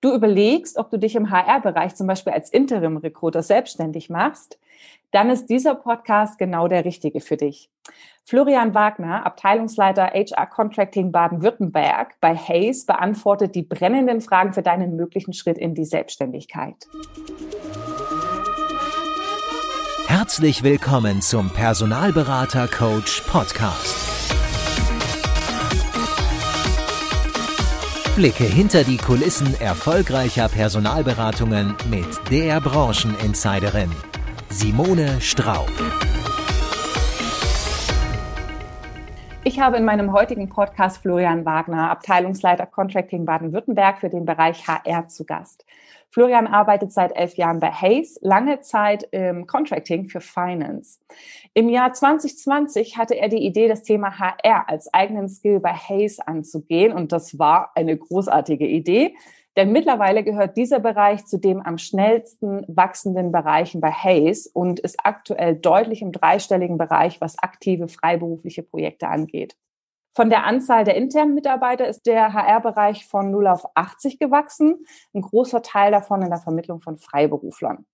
du überlegst, ob du dich im HR-Bereich zum Beispiel als Interim-Recruiter selbstständig machst, dann ist dieser Podcast genau der richtige für dich. Florian Wagner, Abteilungsleiter HR Contracting Baden-Württemberg bei Hayes, beantwortet die brennenden Fragen für deinen möglichen Schritt in die Selbstständigkeit. Herzlich willkommen zum Personalberater Coach Podcast. Blicke hinter die Kulissen erfolgreicher Personalberatungen mit der Brancheninsiderin Simone Straub. Ich habe in meinem heutigen Podcast Florian Wagner, Abteilungsleiter Contracting Baden-Württemberg für den Bereich HR zu Gast. Florian arbeitet seit elf Jahren bei Hayes, lange Zeit im Contracting für Finance. Im Jahr 2020 hatte er die Idee, das Thema HR als eigenen Skill bei Hayes anzugehen und das war eine großartige Idee. Denn mittlerweile gehört dieser Bereich zu dem am schnellsten wachsenden Bereichen bei Hayes und ist aktuell deutlich im dreistelligen Bereich, was aktive freiberufliche Projekte angeht. Von der Anzahl der internen Mitarbeiter ist der HR-Bereich von 0 auf 80 gewachsen, ein großer Teil davon in der Vermittlung von Freiberuflern.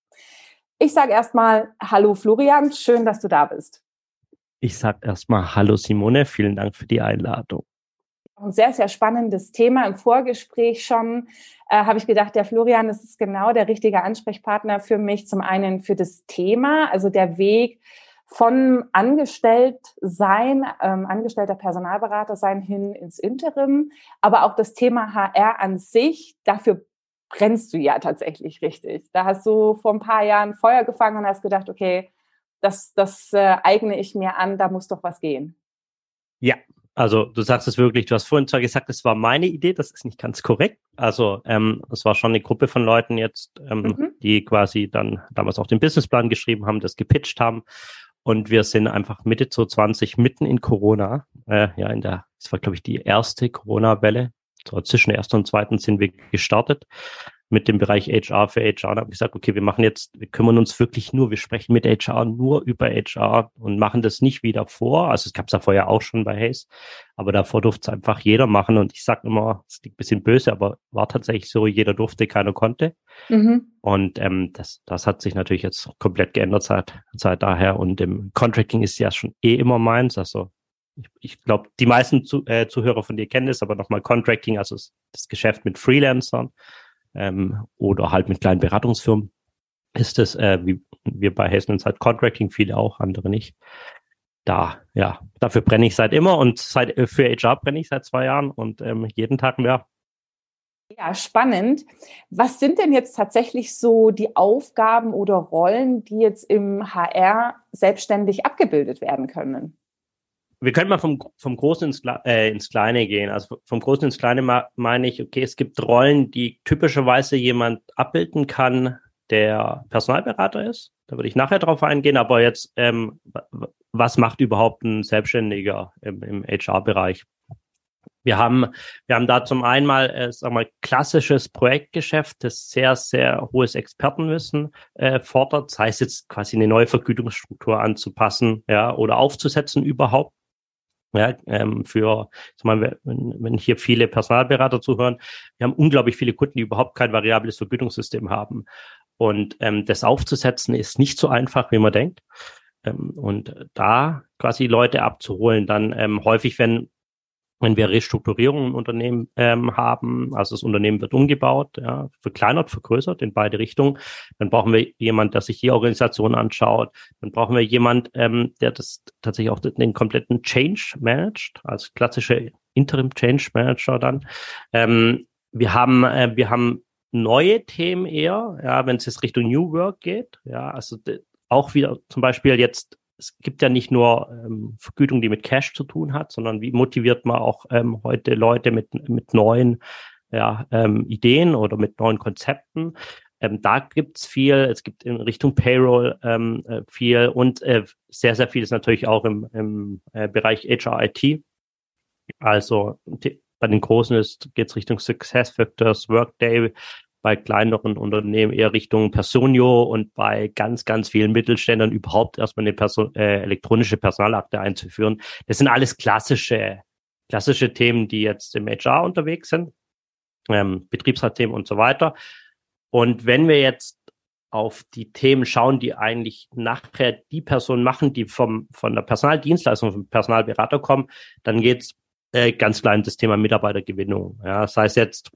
Ich sage erstmal Hallo Florian, schön, dass du da bist. Ich sage erstmal Hallo Simone, vielen Dank für die Einladung ein sehr, sehr spannendes Thema. Im Vorgespräch schon äh, habe ich gedacht, der Florian, das ist genau der richtige Ansprechpartner für mich. Zum einen für das Thema, also der Weg von angestellt sein, ähm, angestellter Personalberater sein hin ins Interim, aber auch das Thema HR an sich, dafür brennst du ja tatsächlich richtig. Da hast du vor ein paar Jahren Feuer gefangen und hast gedacht, okay, das, das äh, eigne ich mir an, da muss doch was gehen. Ja, also du sagst es wirklich, du hast vorhin zwar gesagt, es war meine Idee, das ist nicht ganz korrekt. Also ähm, es war schon eine Gruppe von Leuten jetzt, ähm, mhm. die quasi dann damals auch den Businessplan geschrieben haben, das gepitcht haben. Und wir sind einfach Mitte 2020 mitten in Corona, äh, ja, in der, es war, glaube ich, die erste Corona-Welle. So zwischen der ersten und zweiten sind wir gestartet mit dem Bereich HR für HR und habe gesagt, okay, wir machen jetzt, wir kümmern uns wirklich nur, wir sprechen mit HR nur über HR und machen das nicht wieder vor. Also es gab es ja vorher auch schon bei Hayes, aber davor durfte es einfach jeder machen und ich sage immer, es liegt ein bisschen böse, aber war tatsächlich so, jeder durfte, keiner konnte. Mhm. Und ähm, das, das hat sich natürlich jetzt komplett geändert seit, seit daher und im Contracting ist ja schon eh immer meins, also ich, ich glaube, die meisten zu, äh, Zuhörer von dir kennen es, aber nochmal Contracting, also das Geschäft mit Freelancern ähm, oder halt mit kleinen Beratungsfirmen ist es, äh, wie wir bei Hessen halt Contracting, viele auch, andere nicht. Da, ja, dafür brenne ich seit immer und seit, äh, für HR brenne ich seit zwei Jahren und ähm, jeden Tag mehr. Ja, spannend. Was sind denn jetzt tatsächlich so die Aufgaben oder Rollen, die jetzt im HR selbstständig abgebildet werden können? Wir können mal vom, vom Großen ins, äh, ins Kleine gehen. Also vom Großen ins Kleine meine ich, okay, es gibt Rollen, die typischerweise jemand abbilden kann, der Personalberater ist. Da würde ich nachher drauf eingehen, aber jetzt, ähm, was macht überhaupt ein Selbstständiger im, im HR-Bereich? Wir haben, wir haben da zum einen mal, äh, sagen wir, klassisches Projektgeschäft, das sehr, sehr hohes Expertenwissen äh, fordert, sei es jetzt quasi eine neue Vergütungsstruktur anzupassen, ja, oder aufzusetzen überhaupt. Ja, ähm, für, sag mal, wenn, wenn hier viele Personalberater zuhören, wir haben unglaublich viele Kunden, die überhaupt kein variables Vergütungssystem haben. Und ähm, das aufzusetzen ist nicht so einfach, wie man denkt. Ähm, und da quasi Leute abzuholen, dann ähm, häufig, wenn wenn wir Restrukturierungen im Unternehmen ähm, haben, also das Unternehmen wird umgebaut, ja, verkleinert, vergrößert in beide Richtungen, dann brauchen wir jemand, der sich die Organisation anschaut. Dann brauchen wir jemand, ähm, der das tatsächlich auch den, kompletten Change managt, als klassische Interim Change Manager dann. Ähm, wir haben, äh, wir haben neue Themen eher, ja, wenn es jetzt Richtung New Work geht, ja, also auch wieder zum Beispiel jetzt es gibt ja nicht nur ähm, Vergütung, die mit Cash zu tun hat, sondern wie motiviert man auch ähm, heute Leute mit, mit neuen ja, ähm, Ideen oder mit neuen Konzepten. Ähm, da gibt's viel, es gibt in Richtung Payroll ähm, äh, viel und äh, sehr, sehr viel ist natürlich auch im, im äh, Bereich HRIT. Also bei den Großen geht's Richtung Success Factors, Workday, bei kleineren Unternehmen eher Richtung Personio und bei ganz, ganz vielen Mittelständern überhaupt erstmal eine Person, äh, elektronische Personalakte einzuführen. Das sind alles klassische, klassische Themen, die jetzt im HR unterwegs sind. ähm, Betriebsratsthemen und so weiter. Und wenn wir jetzt auf die Themen schauen, die eigentlich nachher die Personen machen, die vom, von der Personaldienstleistung, vom Personalberater kommen, dann geht's äh, ganz klar um das Thema Mitarbeitergewinnung. Ja, das heißt jetzt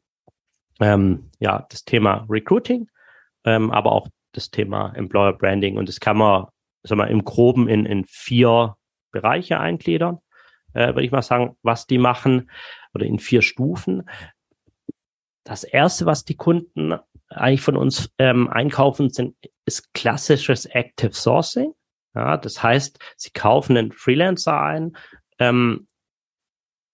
ähm, ja das Thema Recruiting, ähm, aber auch das Thema Employer Branding. Und das kann man, sagen wir, im Groben in, in vier Bereiche eingliedern, äh, würde ich mal sagen, was die machen, oder in vier Stufen. Das erste, was die Kunden eigentlich von uns ähm, einkaufen, sind, ist klassisches Active Sourcing. Ja, das heißt, sie kaufen einen Freelancer ein, ähm,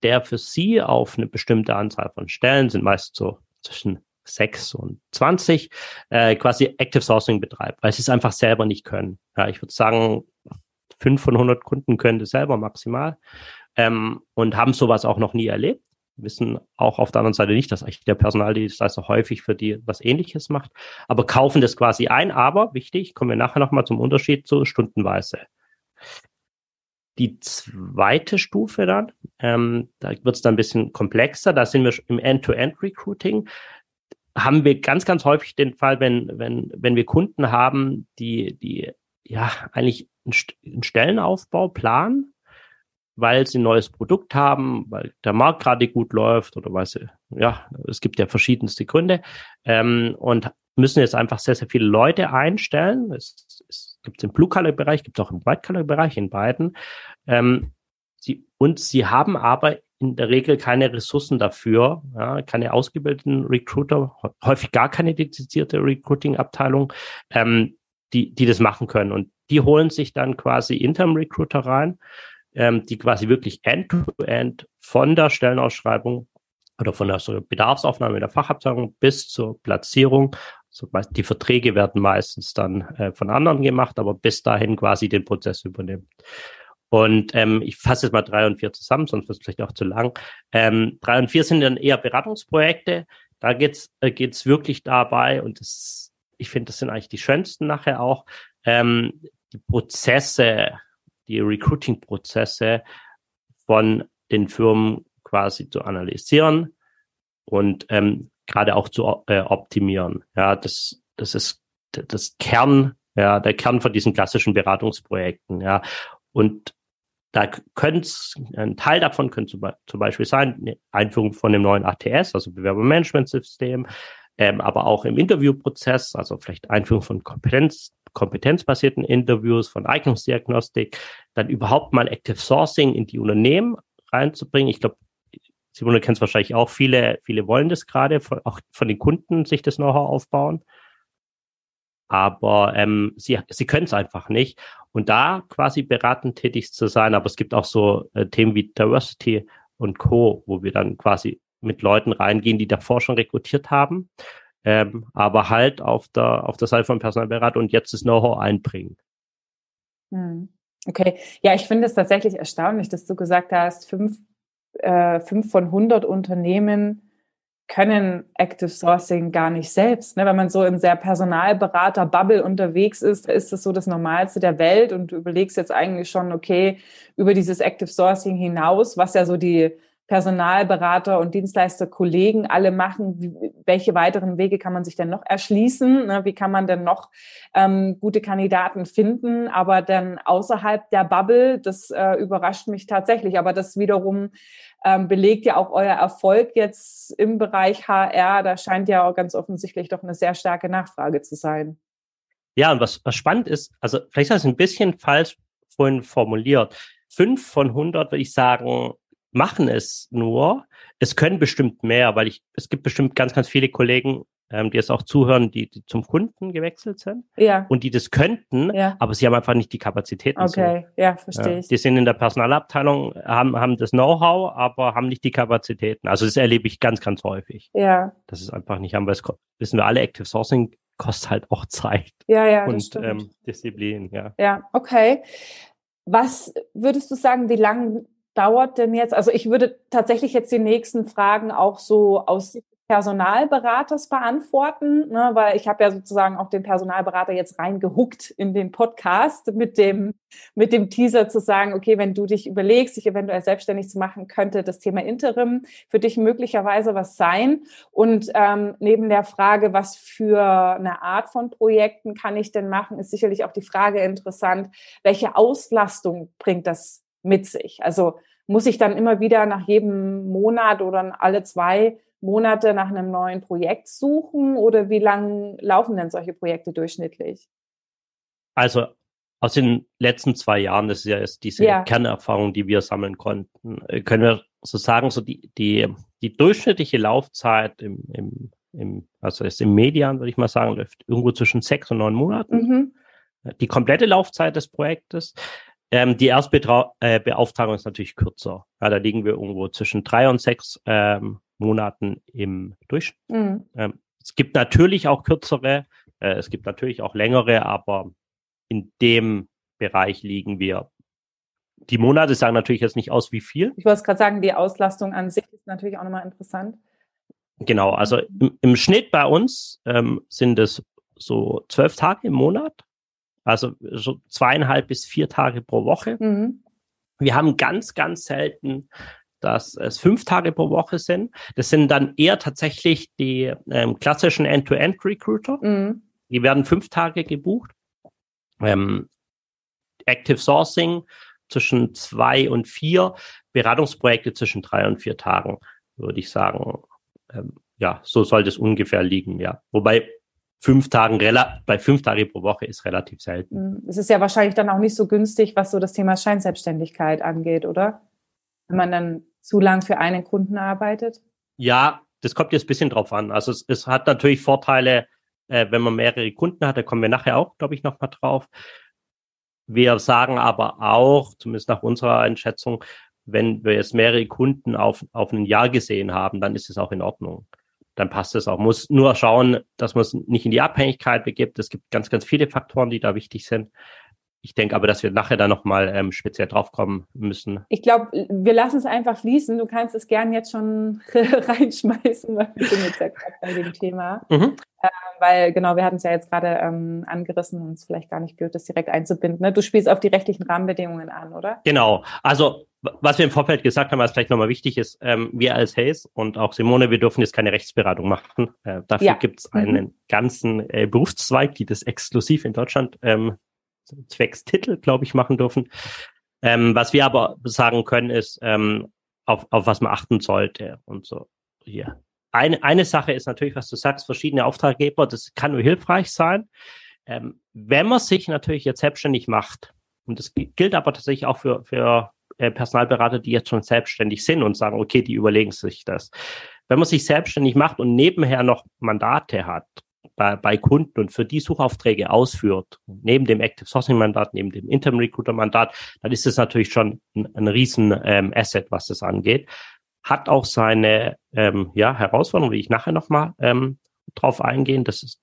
der für sie auf eine bestimmte Anzahl von Stellen, sind meist so zwischen 6 und 20, äh, quasi Active Sourcing betreibt, weil sie es einfach selber nicht können. Ja, ich würde sagen, 5 von 100 Kunden können das selber maximal ähm, und haben sowas auch noch nie erlebt wissen auch auf der anderen Seite nicht, dass eigentlich der Personaldienstleister häufig für die was ähnliches macht, aber kaufen das quasi ein. Aber wichtig, kommen wir nachher nochmal zum Unterschied zu stundenweise. Die zweite Stufe dann, ähm, da wird es dann ein bisschen komplexer, da sind wir im End-to-End-Recruiting. Haben wir ganz, ganz häufig den Fall, wenn, wenn, wenn wir Kunden haben, die, die ja eigentlich einen Stellenaufbau planen, weil sie ein neues Produkt haben, weil der Markt gerade gut läuft oder weil sie, ja, es gibt ja verschiedenste Gründe ähm, und müssen jetzt einfach sehr, sehr viele Leute einstellen. Es, es gibt im Blue-Color-Bereich, gibt es auch im White-Color-Bereich, in beiden. Ähm, sie, und sie haben aber in der Regel keine Ressourcen dafür, ja, keine ausgebildeten Recruiter, häufig gar keine dedizierte Recruiting-Abteilung, ähm, die, die das machen können. Und die holen sich dann quasi Interim Recruiter rein ähm, die quasi wirklich end-to-end -end von der Stellenausschreibung oder von der Bedarfsaufnahme der Fachabteilung bis zur Platzierung. Also die Verträge werden meistens dann äh, von anderen gemacht, aber bis dahin quasi den Prozess übernimmt. Und ähm, ich fasse jetzt mal drei und vier zusammen, sonst wird es vielleicht auch zu lang. Ähm, drei und vier sind dann eher Beratungsprojekte. Da geht's äh, wirklich dabei und das, ich finde, das sind eigentlich die schönsten nachher auch, ähm, die Prozesse die Recruiting-Prozesse von den Firmen quasi zu analysieren und ähm, gerade auch zu äh, optimieren. Ja, das, das ist das Kern, ja, der Kern von diesen klassischen Beratungsprojekten. Ja, und da könnte ein Teil davon könnte zum Beispiel sein, eine Einführung von dem neuen ATS, also Bewerbermanagementsystem, ähm, aber auch im Interviewprozess, also vielleicht Einführung von Kompetenz, kompetenzbasierten Interviews, von Eignungsdiagnostik, dann überhaupt mal Active Sourcing in die Unternehmen reinzubringen. Ich glaube, Simone kennt es wahrscheinlich auch, viele, viele wollen das gerade, auch von den Kunden sich das Know-how aufbauen. Aber ähm, sie, sie können es einfach nicht. Und da quasi beratend tätig zu sein, aber es gibt auch so äh, Themen wie Diversity und Co., wo wir dann quasi mit Leuten reingehen, die davor schon rekrutiert haben ähm, aber halt auf der, auf der Seite von Personalberatung und jetzt das Know-how einbringen. Hm. Okay, ja, ich finde es tatsächlich erstaunlich, dass du gesagt hast, fünf, äh, fünf von 100 Unternehmen können Active Sourcing gar nicht selbst. Ne? Wenn man so in sehr Personalberater-Bubble unterwegs ist, ist das so das Normalste der Welt und du überlegst jetzt eigentlich schon, okay, über dieses Active Sourcing hinaus, was ja so die Personalberater und Dienstleister, Kollegen alle machen, wie, welche weiteren Wege kann man sich denn noch erschließen? Ne? Wie kann man denn noch ähm, gute Kandidaten finden? Aber dann außerhalb der Bubble, das äh, überrascht mich tatsächlich. Aber das wiederum ähm, belegt ja auch euer Erfolg jetzt im Bereich HR. Da scheint ja auch ganz offensichtlich doch eine sehr starke Nachfrage zu sein. Ja, und was, was spannend ist, also vielleicht ist das ein bisschen falsch vorhin formuliert. Fünf von 100 würde ich sagen, machen es nur. Es können bestimmt mehr, weil ich, es gibt bestimmt ganz, ganz viele Kollegen, ähm, die es auch zuhören, die, die zum Kunden gewechselt sind ja. und die das könnten, ja. aber sie haben einfach nicht die Kapazitäten. Okay, so. ja, verstehe ja. ich. Die sind in der Personalabteilung, haben, haben das Know-how, aber haben nicht die Kapazitäten. Also das erlebe ich ganz, ganz häufig. Ja. Das ist einfach nicht haben, weil es wissen wir alle, Active Sourcing kostet halt auch Zeit. Ja, ja, und ähm, Disziplin, ja. Ja, okay. Was würdest du sagen, wie lange dauert denn jetzt? Also ich würde tatsächlich jetzt die nächsten Fragen auch so aus Personalberaters verantworten, ne, weil ich habe ja sozusagen auch den Personalberater jetzt reingehuckt in den Podcast mit dem, mit dem Teaser zu sagen, okay, wenn du dich überlegst, dich eventuell selbstständig zu machen, könnte das Thema Interim für dich möglicherweise was sein. Und ähm, neben der Frage, was für eine Art von Projekten kann ich denn machen, ist sicherlich auch die Frage interessant, welche Auslastung bringt das mit sich? Also muss ich dann immer wieder nach jedem Monat oder alle zwei Monate nach einem neuen Projekt suchen oder wie lang laufen denn solche Projekte durchschnittlich? Also aus den letzten zwei Jahren, das ist ja jetzt diese ja. Kernerfahrung, die wir sammeln konnten, äh, können wir so sagen, so die, die, die durchschnittliche Laufzeit im, im, im also ist im Median, würde ich mal sagen, läuft irgendwo zwischen sechs und neun Monaten. Mhm. Die komplette Laufzeit des Projektes. Ähm, die Erstbeauftragung äh, ist natürlich kürzer. Ja, da liegen wir irgendwo zwischen drei und sechs ähm, Monaten im Durchschnitt. Mhm. Ähm, es gibt natürlich auch kürzere, äh, es gibt natürlich auch längere, aber in dem Bereich liegen wir. Die Monate sagen natürlich jetzt nicht aus, wie viel. Ich wollte gerade sagen, die Auslastung an sich ist natürlich auch nochmal interessant. Genau, also im, im Schnitt bei uns ähm, sind es so zwölf Tage im Monat, also so zweieinhalb bis vier Tage pro Woche. Mhm. Wir haben ganz, ganz selten dass es fünf Tage pro Woche sind. Das sind dann eher tatsächlich die ähm, klassischen End-to-End-Recruiter. Mhm. Die werden fünf Tage gebucht. Ähm, Active Sourcing zwischen zwei und vier, Beratungsprojekte zwischen drei und vier Tagen, würde ich sagen. Ähm, ja, so soll das ungefähr liegen, ja. Wobei fünf Tagen, bei fünf Tage pro Woche ist relativ selten. Mhm. Es ist ja wahrscheinlich dann auch nicht so günstig, was so das Thema Scheinselbstständigkeit angeht, oder? Wenn man dann zu lang für einen Kunden arbeitet? Ja, das kommt jetzt ein bisschen drauf an. Also es, es hat natürlich Vorteile, äh, wenn man mehrere Kunden hat, da kommen wir nachher auch, glaube ich, nochmal drauf. Wir sagen aber auch, zumindest nach unserer Einschätzung, wenn wir jetzt mehrere Kunden auf, auf ein Jahr gesehen haben, dann ist es auch in Ordnung. Dann passt es auch. Muss nur schauen, dass man es nicht in die Abhängigkeit begibt. Es gibt ganz, ganz viele Faktoren, die da wichtig sind. Ich denke aber, dass wir nachher da nochmal ähm, speziell draufkommen müssen. Ich glaube, wir lassen es einfach fließen. Du kannst es gern jetzt schon reinschmeißen, weil wir sind jetzt ja gerade bei dem Thema. Mhm. Äh, weil, genau, wir hatten es ja jetzt gerade ähm, angerissen und es ist vielleicht gar nicht blöd, das direkt einzubinden. Ne? Du spielst auf die rechtlichen Rahmenbedingungen an, oder? Genau. Also, was wir im Vorfeld gesagt haben, was vielleicht nochmal wichtig ist, ähm, wir als Hayes und auch Simone, wir dürfen jetzt keine Rechtsberatung machen. Äh, dafür ja. gibt es mhm. einen mhm. ganzen äh, Berufszweig, die das exklusiv in Deutschland ähm, zwecks Titel, glaube ich, machen dürfen. Ähm, was wir aber sagen können, ist, ähm, auf, auf was man achten sollte und so hier. Eine, eine Sache ist natürlich, was du sagst, verschiedene Auftraggeber, das kann nur hilfreich sein. Ähm, wenn man sich natürlich jetzt selbstständig macht, und das gilt aber tatsächlich auch für, für äh, Personalberater, die jetzt schon selbstständig sind und sagen, okay, die überlegen sich das. Wenn man sich selbstständig macht und nebenher noch Mandate hat, bei, bei Kunden und für die Suchaufträge ausführt, neben dem Active Sourcing Mandat, neben dem Interim Recruiter Mandat, dann ist es natürlich schon ein, ein riesen ähm, Asset, was das angeht. Hat auch seine ähm, ja, Herausforderungen, wie ich nachher nochmal ähm, drauf eingehen. Das ist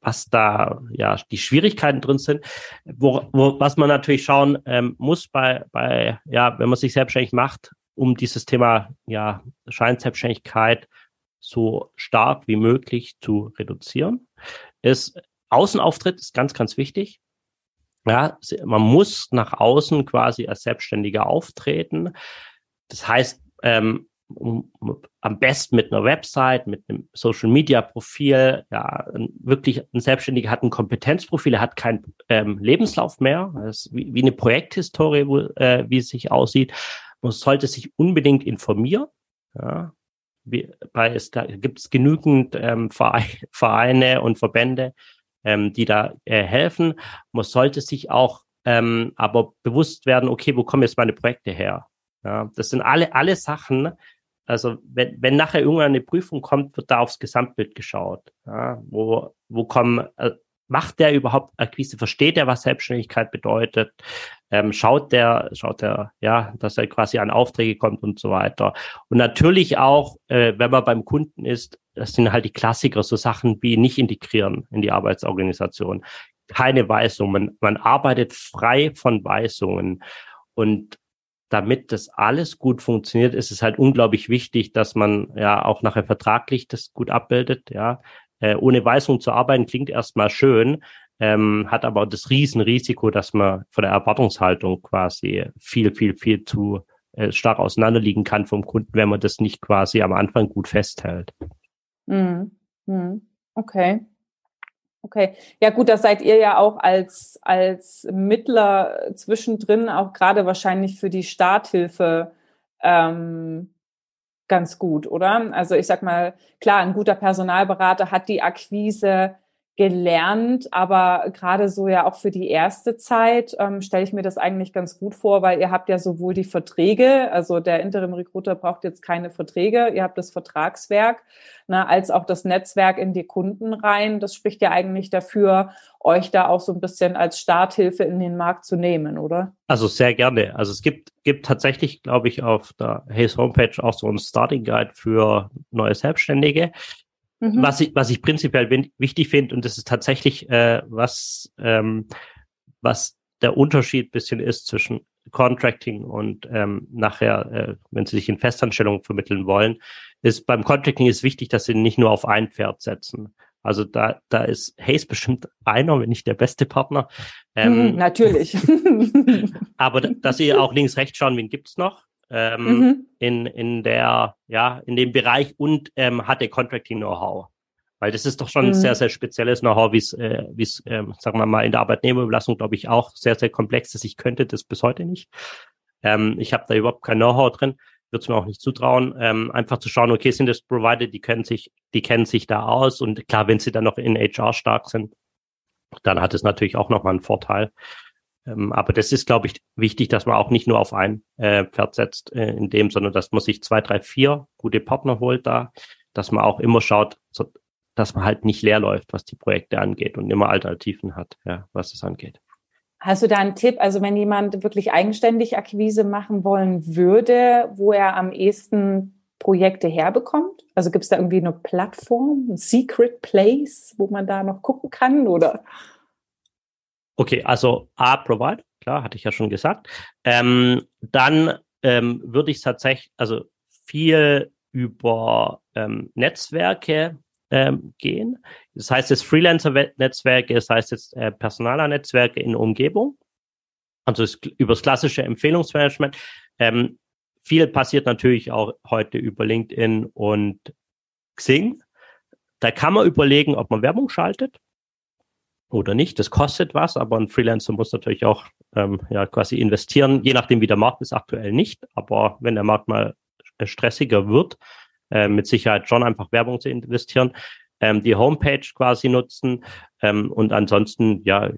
was da ja die Schwierigkeiten drin sind, wo, wo, was man natürlich schauen ähm, muss bei, bei, ja, wenn man sich selbstständig macht, um dieses Thema ja Scheinselbstständigkeit so stark wie möglich zu reduzieren. Ist, Außenauftritt ist ganz, ganz wichtig. Ja, man muss nach außen quasi als Selbstständiger auftreten. Das heißt, ähm, um, am besten mit einer Website, mit einem Social Media Profil, ja, wirklich ein Selbstständiger hat ein Kompetenzprofil, er hat keinen ähm, Lebenslauf mehr, das wie, wie eine Projekthistorie, wo, äh, wie es sich aussieht. Man sollte sich unbedingt informieren. Ja, wie, bei, es gibt es genügend ähm, Vereine und Verbände, ähm, die da äh, helfen. Man sollte sich auch ähm, aber bewusst werden, okay, wo kommen jetzt meine Projekte her? Ja, das sind alle, alle Sachen, also wenn, wenn nachher irgendwann eine Prüfung kommt, wird da aufs Gesamtbild geschaut. Ja, wo, wo kommen, äh, macht der überhaupt Akquise? Versteht er, was Selbstständigkeit bedeutet? Ähm, schaut der, schaut der, ja, dass er quasi an Aufträge kommt und so weiter. Und natürlich auch, äh, wenn man beim Kunden ist, das sind halt die Klassiker, so Sachen wie nicht integrieren in die Arbeitsorganisation. Keine Weisungen. Man, man arbeitet frei von Weisungen. Und damit das alles gut funktioniert, ist es halt unglaublich wichtig, dass man ja auch nachher vertraglich das gut abbildet. Ja, äh, ohne Weisung zu arbeiten klingt erstmal schön, ähm, hat aber das Riesenrisiko, dass man von der Erwartungshaltung quasi viel, viel, viel zu äh, stark auseinanderliegen kann vom Kunden, wenn man das nicht quasi am Anfang gut festhält. Mhm. Mhm. Okay. Okay, ja gut, das seid ihr ja auch als, als Mittler zwischendrin, auch gerade wahrscheinlich für die Starthilfe ähm, ganz gut, oder? Also ich sag mal, klar, ein guter Personalberater hat die Akquise gelernt, aber gerade so ja auch für die erste Zeit ähm, stelle ich mir das eigentlich ganz gut vor, weil ihr habt ja sowohl die Verträge, also der Interim Recruiter braucht jetzt keine Verträge, ihr habt das Vertragswerk, ne, als auch das Netzwerk in die Kunden rein. Das spricht ja eigentlich dafür, euch da auch so ein bisschen als Starthilfe in den Markt zu nehmen, oder? Also sehr gerne. Also es gibt, gibt tatsächlich, glaube ich, auf der Hayes Homepage auch so ein Starting Guide für neue Selbstständige. Mhm. Was, ich, was ich prinzipiell wichtig finde, und das ist tatsächlich, äh, was, ähm, was der Unterschied bisschen ist zwischen Contracting und ähm, nachher, äh, wenn Sie sich in Festanstellungen vermitteln wollen, ist beim Contracting ist wichtig, dass Sie nicht nur auf ein Pferd setzen. Also da, da ist Hayes bestimmt einer, wenn nicht der beste Partner. Ähm, mhm, natürlich. aber dass Sie auch links, rechts schauen, wen gibt's noch? Ähm, mhm. in, in der, ja, in dem Bereich und ähm, hatte Contracting-Know-how. Weil das ist doch schon mhm. ein sehr, sehr spezielles Know-how, wie es, äh, wie es, ähm, sagen wir mal, in der Arbeitnehmerüberlassung, glaube ich, auch sehr, sehr komplex ist. Ich könnte das bis heute nicht. Ähm, ich habe da überhaupt kein Know-how drin, würde es mir auch nicht zutrauen, ähm, einfach zu schauen, okay, sind das Provider, die kennen sich, die kennen sich da aus und klar, wenn sie dann noch in HR stark sind, dann hat es natürlich auch nochmal einen Vorteil. Ähm, aber das ist, glaube ich, wichtig, dass man auch nicht nur auf ein äh, Pferd setzt äh, in dem, sondern dass man sich zwei, drei, vier gute Partner holt da, dass man auch immer schaut, so, dass man halt nicht leer läuft, was die Projekte angeht und immer Alternativen hat, ja, was es angeht. Hast du da einen Tipp, also wenn jemand wirklich eigenständig Akquise machen wollen würde, wo er am ehesten Projekte herbekommt? Also gibt es da irgendwie eine Plattform, ein Secret Place, wo man da noch gucken kann oder? Okay, also A, Provide, klar, hatte ich ja schon gesagt. Ähm, dann ähm, würde ich tatsächlich, also viel über ähm, Netzwerke ähm, gehen. Das heißt jetzt Freelancer-Netzwerke, das heißt jetzt äh, Personaler-Netzwerke in der Umgebung. Also über das klassische Empfehlungsmanagement. Ähm, viel passiert natürlich auch heute über LinkedIn und Xing. Da kann man überlegen, ob man Werbung schaltet oder nicht. Das kostet was, aber ein Freelancer muss natürlich auch ähm, ja quasi investieren, je nachdem wie der Markt ist aktuell nicht. Aber wenn der Markt mal stressiger wird, äh, mit Sicherheit schon einfach Werbung zu investieren, ähm, die Homepage quasi nutzen ähm, und ansonsten ja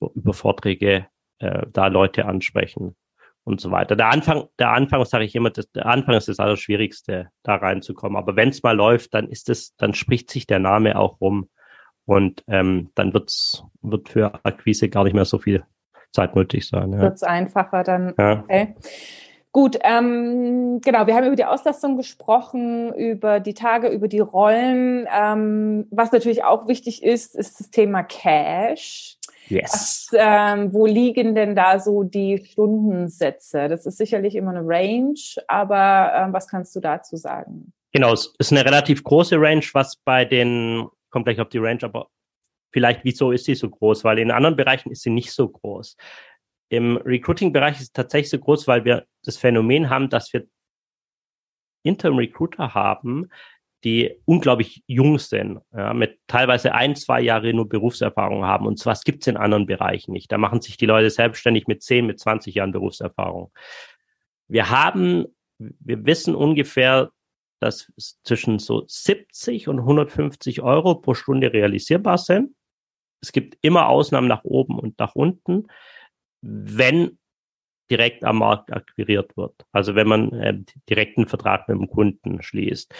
über Vorträge äh, da Leute ansprechen und so weiter. Der Anfang, der Anfang, sage ich immer, das, der Anfang ist das Allerschwierigste, da reinzukommen. Aber wenn es mal läuft, dann ist es, dann spricht sich der Name auch rum. Und ähm, dann wird's, wird für Akquise gar nicht mehr so viel Zeit nötig sein. Ja. Wird's einfacher dann. Ja. Okay. Gut, ähm, genau, wir haben über die Auslastung gesprochen, über die Tage, über die Rollen. Ähm, was natürlich auch wichtig ist, ist das Thema Cash. Yes. Was, ähm, wo liegen denn da so die Stundensätze? Das ist sicherlich immer eine Range, aber ähm, was kannst du dazu sagen? Genau, es ist eine relativ große Range, was bei den kommt gleich auf die Range, aber vielleicht wieso ist sie so groß? Weil in anderen Bereichen ist sie nicht so groß. Im Recruiting-Bereich ist es tatsächlich so groß, weil wir das Phänomen haben, dass wir Interim Recruiter haben, die unglaublich jung sind, ja, mit teilweise ein, zwei Jahre nur Berufserfahrung haben. Und was gibt's in anderen Bereichen nicht. Da machen sich die Leute selbstständig mit 10, mit 20 Jahren Berufserfahrung. Wir haben, wir wissen ungefähr, dass zwischen so 70 und 150 Euro pro Stunde realisierbar sind. Es gibt immer Ausnahmen nach oben und nach unten, wenn direkt am Markt akquiriert wird. Also wenn man äh, direkten Vertrag mit dem Kunden schließt.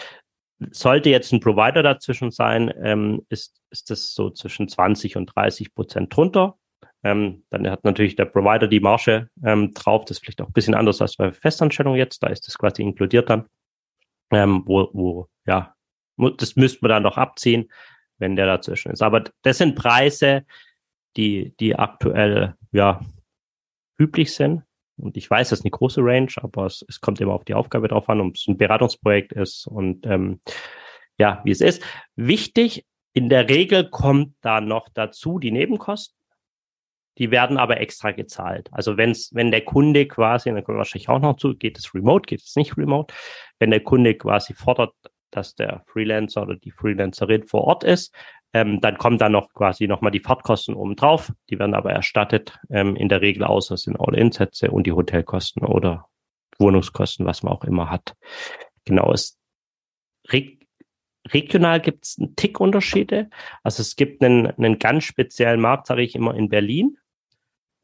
Sollte jetzt ein Provider dazwischen sein, ähm, ist, ist das so zwischen 20 und 30 Prozent drunter. Ähm, dann hat natürlich der Provider die Marge ähm, drauf. Das ist vielleicht auch ein bisschen anders als bei Festanstellung jetzt. Da ist das quasi inkludiert dann ähm, wo, wo, ja, das müsste man dann noch abziehen, wenn der dazwischen ist. Aber das sind Preise, die, die aktuell, ja, üblich sind Und ich weiß, das ist eine große Range, aber es, es kommt immer auf die Aufgabe drauf an, ob es ein Beratungsprojekt ist und ähm, ja, wie es ist. Wichtig, in der Regel kommt da noch dazu die Nebenkosten. Die werden aber extra gezahlt. Also wenn's, wenn der Kunde quasi, dann kommen wir wahrscheinlich auch noch zu, geht es remote, geht es nicht remote, wenn der Kunde quasi fordert, dass der Freelancer oder die Freelancerin vor Ort ist, ähm, dann kommen da noch quasi nochmal die Fahrtkosten oben drauf. Die werden aber erstattet, ähm, in der Regel aus, das sind All-In-Sätze und die Hotelkosten oder Wohnungskosten, was man auch immer hat. Genau, es reg regional gibt es einen Tick Unterschiede. Also es gibt einen, einen ganz speziellen Markt, sage ich immer, in Berlin.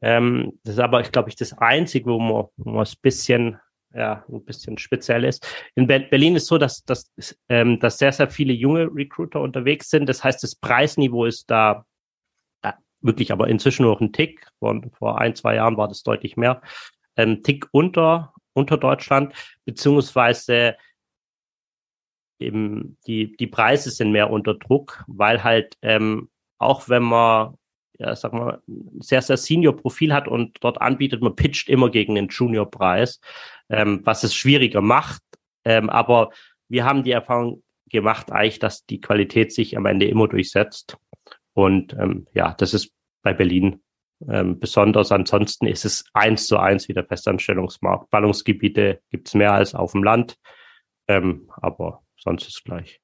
Ähm, das ist aber, ich glaube ich, das Einzige, wo man, wo man es bisschen ja, ein bisschen speziell ist. In Berlin ist so, dass, dass, ähm, dass sehr, sehr viele junge Recruiter unterwegs sind. Das heißt, das Preisniveau ist da ja, wirklich aber inzwischen noch ein Tick. Vor, vor ein, zwei Jahren war das deutlich mehr. Ein Tick unter, unter Deutschland, beziehungsweise eben die, die Preise sind mehr unter Druck, weil halt ähm, auch wenn man ja, sag mal, sehr, sehr Senior-Profil hat und dort anbietet, man pitcht immer gegen den Junior-Preis, ähm, was es schwieriger macht. Ähm, aber wir haben die Erfahrung gemacht, eigentlich, dass die Qualität sich am Ende immer durchsetzt. Und ähm, ja, das ist bei Berlin ähm, besonders. Ansonsten ist es eins zu eins wie der Festanstellungsmarkt. Ballungsgebiete gibt es mehr als auf dem Land, ähm, aber sonst ist gleich.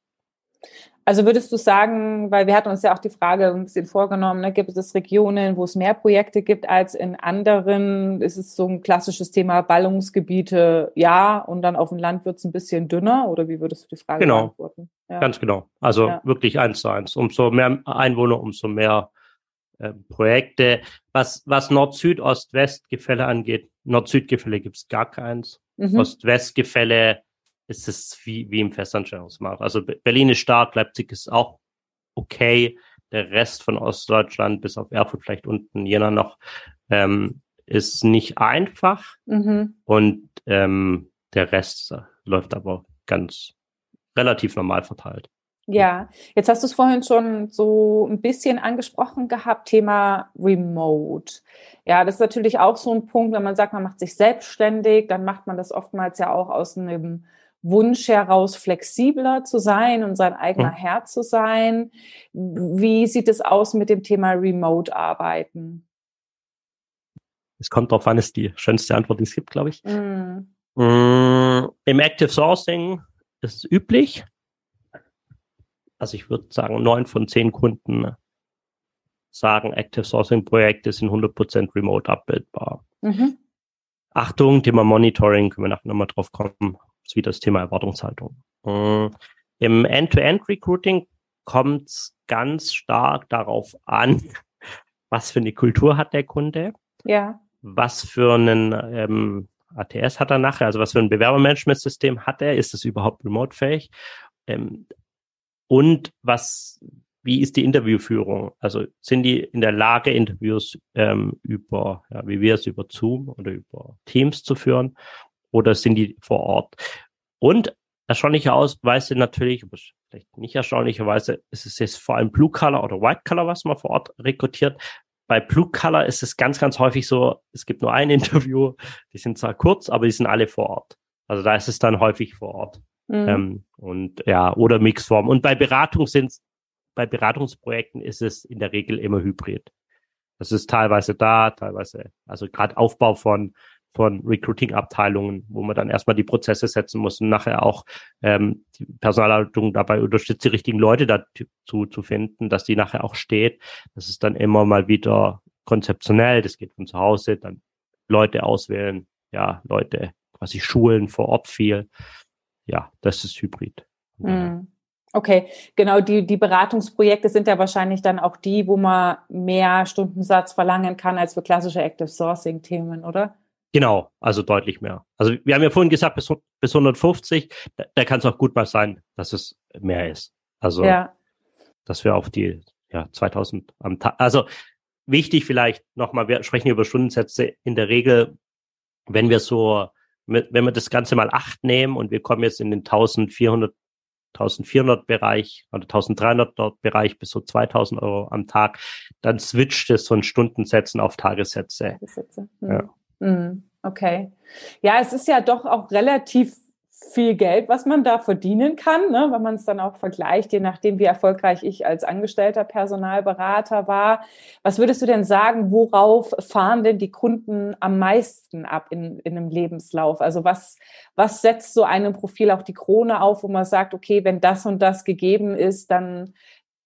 Also würdest du sagen, weil wir hatten uns ja auch die Frage ein bisschen vorgenommen, ne, gibt es Regionen, wo es mehr Projekte gibt als in anderen? Ist es so ein klassisches Thema Ballungsgebiete, ja, und dann auf dem Land wird es ein bisschen dünner? Oder wie würdest du die Frage genau. beantworten? Ja. Ganz genau. Also ja. wirklich eins zu eins. Umso mehr Einwohner, umso mehr äh, Projekte. Was, was Nord-Süd, Ost-West-Gefälle angeht, Nord-Süd-Gefälle gibt es gar keins. Mhm. Ost-West-Gefälle ist es wie, wie im Festanstellungsmarkt. Also Berlin ist stark, Leipzig ist auch okay. Der Rest von Ostdeutschland, bis auf Erfurt vielleicht unten, Jena noch, ähm, ist nicht einfach. Mhm. Und ähm, der Rest läuft aber ganz relativ normal verteilt. Ja, jetzt hast du es vorhin schon so ein bisschen angesprochen gehabt, Thema Remote. Ja, das ist natürlich auch so ein Punkt, wenn man sagt, man macht sich selbstständig, dann macht man das oftmals ja auch aus einem Wunsch heraus, flexibler zu sein und sein eigener mhm. Herr zu sein. Wie sieht es aus mit dem Thema Remote-Arbeiten? Es kommt darauf an, ist die schönste Antwort, die es gibt, glaube ich. Mhm. Mm, Im Active Sourcing ist es üblich. Also ich würde sagen, neun von zehn Kunden sagen, Active Sourcing Projekte sind 100% remote abbildbar. Mhm. Achtung, Thema Monitoring, können wir nachher nochmal drauf kommen ist wieder das Thema Erwartungshaltung. Äh, Im End-to-End-Recruiting kommt es ganz stark darauf an, was für eine Kultur hat der Kunde. Ja. Was für einen ähm, ATS hat er nachher, also was für ein Bewerbermanagementsystem hat er, ist es überhaupt remote-fähig? Ähm, und was, wie ist die Interviewführung? Also sind die in der Lage, Interviews ähm, über, ja, wie wir es über Zoom oder über Teams zu führen? Oder sind die vor Ort? Und erstaunlicherweise natürlich, vielleicht nicht erstaunlicherweise, ist es jetzt vor allem Blue Color oder White Color, was man vor Ort rekrutiert. Bei Blue Color ist es ganz, ganz häufig so, es gibt nur ein Interview, die sind zwar kurz, aber die sind alle vor Ort. Also da ist es dann häufig vor Ort. Mhm. Ähm, und ja, oder Mixform. Und bei Beratung sind bei Beratungsprojekten ist es in der Regel immer hybrid. Das ist teilweise da, teilweise, also gerade Aufbau von von Recruiting-Abteilungen, wo man dann erstmal die Prozesse setzen muss und nachher auch ähm, die Personalleitung dabei unterstützt, die richtigen Leute dazu zu finden, dass die nachher auch steht. Das ist dann immer mal wieder konzeptionell, das geht von zu Hause, dann Leute auswählen, ja, Leute quasi schulen vor Ort viel. Ja, das ist Hybrid. Mhm. Okay, genau, die, die Beratungsprojekte sind ja wahrscheinlich dann auch die, wo man mehr Stundensatz verlangen kann als für klassische Active Sourcing-Themen, oder? Genau, also deutlich mehr. Also wir haben ja vorhin gesagt, bis, bis 150, da, da kann es auch gut mal sein, dass es mehr ist. Also, ja. dass wir auf die ja, 2000 am Tag, also wichtig vielleicht nochmal, wir sprechen über Stundensätze in der Regel, wenn wir so, wenn wir das Ganze mal acht nehmen und wir kommen jetzt in den 1400 1400 Bereich oder 1300 Bereich bis so 2000 Euro am Tag, dann switcht es von Stundensätzen auf Tagessätze. Tagessätze. Mhm. Ja. Mhm. Okay. Ja, es ist ja doch auch relativ viel Geld, was man da verdienen kann, ne? wenn man es dann auch vergleicht, je nachdem, wie erfolgreich ich als angestellter Personalberater war. Was würdest du denn sagen, worauf fahren denn die Kunden am meisten ab in, in einem Lebenslauf? Also was, was setzt so einem Profil auch die Krone auf, wo man sagt, okay, wenn das und das gegeben ist, dann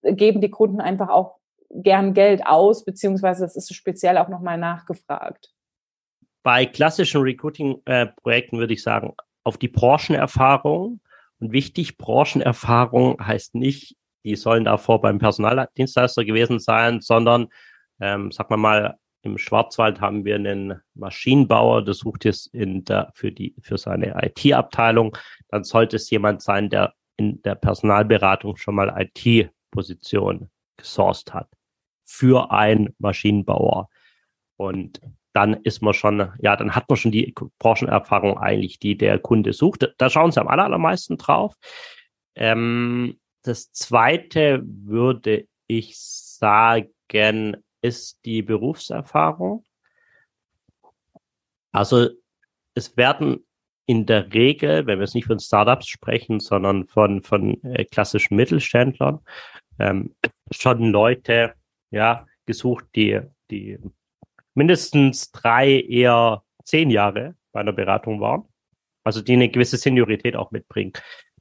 geben die Kunden einfach auch gern Geld aus, beziehungsweise das ist speziell auch nochmal nachgefragt. Bei klassischen Recruiting-Projekten äh, würde ich sagen, auf die Branchenerfahrung. Und wichtig, Branchenerfahrung heißt nicht, die sollen davor beim Personaldienstleister gewesen sein, sondern, ähm, sag mal mal, im Schwarzwald haben wir einen Maschinenbauer, der sucht jetzt in der, für die, für seine IT-Abteilung. Dann sollte es jemand sein, der in der Personalberatung schon mal IT-Position gesourced hat für einen Maschinenbauer. Und dann ist man schon, ja, dann hat man schon die Branchenerfahrung eigentlich, die der Kunde sucht. Da schauen sie am allermeisten drauf. Ähm, das zweite würde ich sagen, ist die Berufserfahrung. Also es werden in der Regel, wenn wir jetzt nicht von Startups sprechen, sondern von, von äh, klassischen Mittelständlern, ähm, schon Leute ja, gesucht, die, die mindestens drei, eher zehn Jahre bei einer Beratung waren. Also die eine gewisse Seniorität auch mitbringen.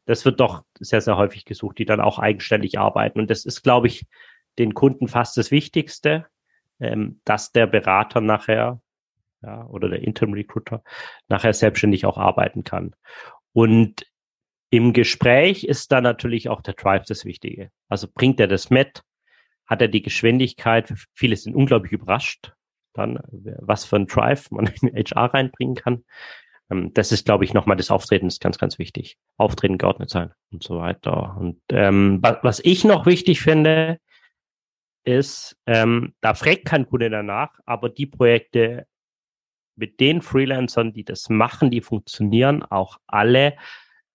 Das wird doch sehr, sehr häufig gesucht, die dann auch eigenständig arbeiten. Und das ist, glaube ich, den Kunden fast das Wichtigste, ähm, dass der Berater nachher ja, oder der Interim Recruiter nachher selbstständig auch arbeiten kann. Und im Gespräch ist dann natürlich auch der Drive das Wichtige. Also bringt er das mit? Hat er die Geschwindigkeit? Viele sind unglaublich überrascht, dann, was für ein Drive man in HR reinbringen kann. Ähm, das ist, glaube ich, nochmal das Auftreten ist ganz, ganz wichtig. Auftreten, geordnet sein und so weiter. Und ähm, was ich noch wichtig finde, ist, ähm, da fragt kein Kunde danach, aber die Projekte mit den Freelancern, die das machen, die funktionieren auch alle,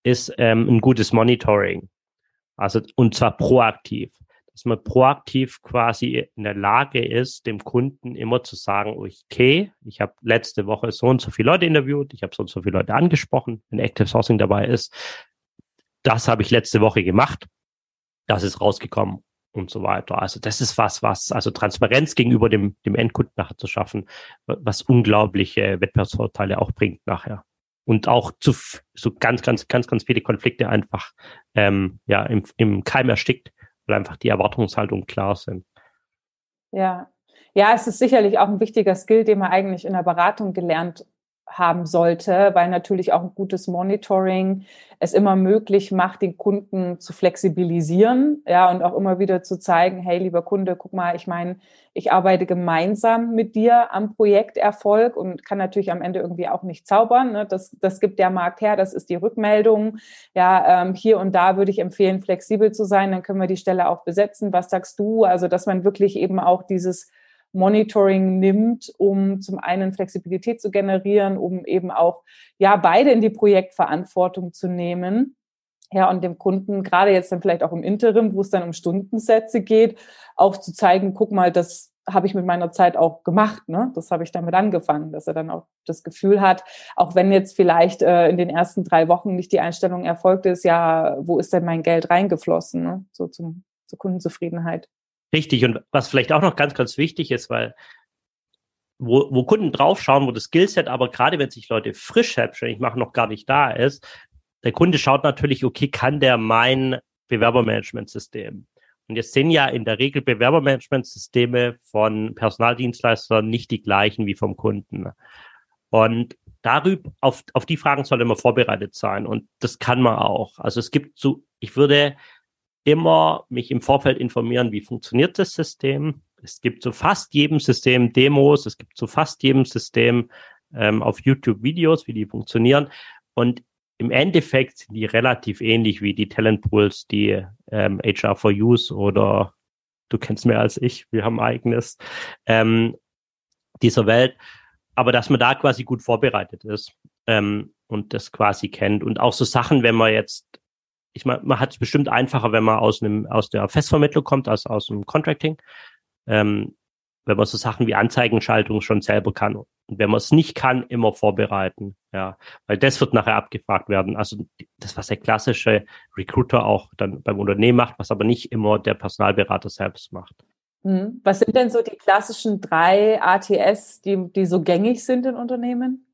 ist ähm, ein gutes Monitoring. Also, und zwar proaktiv dass man proaktiv quasi in der Lage ist, dem Kunden immer zu sagen, okay, ich habe letzte Woche so und so viele Leute interviewt, ich habe so und so viele Leute angesprochen, wenn Active Sourcing dabei ist. Das habe ich letzte Woche gemacht. Das ist rausgekommen und so weiter. Also das ist was, was, also Transparenz gegenüber dem, dem Endkunden nachher zu schaffen, was unglaubliche Wettbewerbsvorteile auch bringt nachher. Und auch zu so ganz, ganz, ganz, ganz viele Konflikte einfach ähm, ja im, im Keim erstickt weil einfach die Erwartungshaltung klar sind. Ja. Ja, es ist sicherlich auch ein wichtiger Skill, den man eigentlich in der Beratung gelernt haben sollte, weil natürlich auch ein gutes Monitoring es immer möglich macht, den Kunden zu flexibilisieren, ja, und auch immer wieder zu zeigen, hey, lieber Kunde, guck mal, ich meine, ich arbeite gemeinsam mit dir am Projekterfolg und kann natürlich am Ende irgendwie auch nicht zaubern. Ne? Das, das gibt der Markt her, das ist die Rückmeldung. Ja, ähm, hier und da würde ich empfehlen, flexibel zu sein, dann können wir die Stelle auch besetzen. Was sagst du? Also, dass man wirklich eben auch dieses Monitoring nimmt, um zum einen Flexibilität zu generieren, um eben auch ja beide in die Projektverantwortung zu nehmen. Ja, und dem Kunden, gerade jetzt dann vielleicht auch im Interim, wo es dann um Stundensätze geht, auch zu zeigen, guck mal, das habe ich mit meiner Zeit auch gemacht, ne? Das habe ich damit angefangen, dass er dann auch das Gefühl hat, auch wenn jetzt vielleicht äh, in den ersten drei Wochen nicht die Einstellung erfolgt ist, ja, wo ist denn mein Geld reingeflossen, ne? So zum, zur Kundenzufriedenheit. Richtig. Und was vielleicht auch noch ganz, ganz wichtig ist, weil wo, wo Kunden draufschauen, wo das Skillset, aber gerade wenn sich Leute frisch selbstständig machen, noch gar nicht da ist, der Kunde schaut natürlich, okay, kann der mein Bewerbermanagementsystem? Und jetzt sind ja in der Regel Bewerbermanagementsysteme von Personaldienstleistern nicht die gleichen wie vom Kunden. Und darüber, auf, auf die Fragen soll immer vorbereitet sein. Und das kann man auch. Also es gibt so, ich würde immer mich im Vorfeld informieren, wie funktioniert das System. Es gibt zu fast jedem System Demos, es gibt zu fast jedem System ähm, auf YouTube Videos, wie die funktionieren. Und im Endeffekt sind die relativ ähnlich wie die Talentpools, die ähm, HR for Use oder du kennst mehr als ich, wir haben eigenes ähm, dieser Welt. Aber dass man da quasi gut vorbereitet ist ähm, und das quasi kennt. Und auch so Sachen, wenn man jetzt ich meine, man hat es bestimmt einfacher, wenn man aus einem aus der Festvermittlung kommt, als aus dem Contracting. Ähm, wenn man so Sachen wie Anzeigenschaltung schon selber kann. Und wenn man es nicht kann, immer vorbereiten. Ja, weil das wird nachher abgefragt werden. Also das, was der klassische Recruiter auch dann beim Unternehmen macht, was aber nicht immer der Personalberater selbst macht. Mhm. Was sind denn so die klassischen drei ATS, die, die so gängig sind in Unternehmen?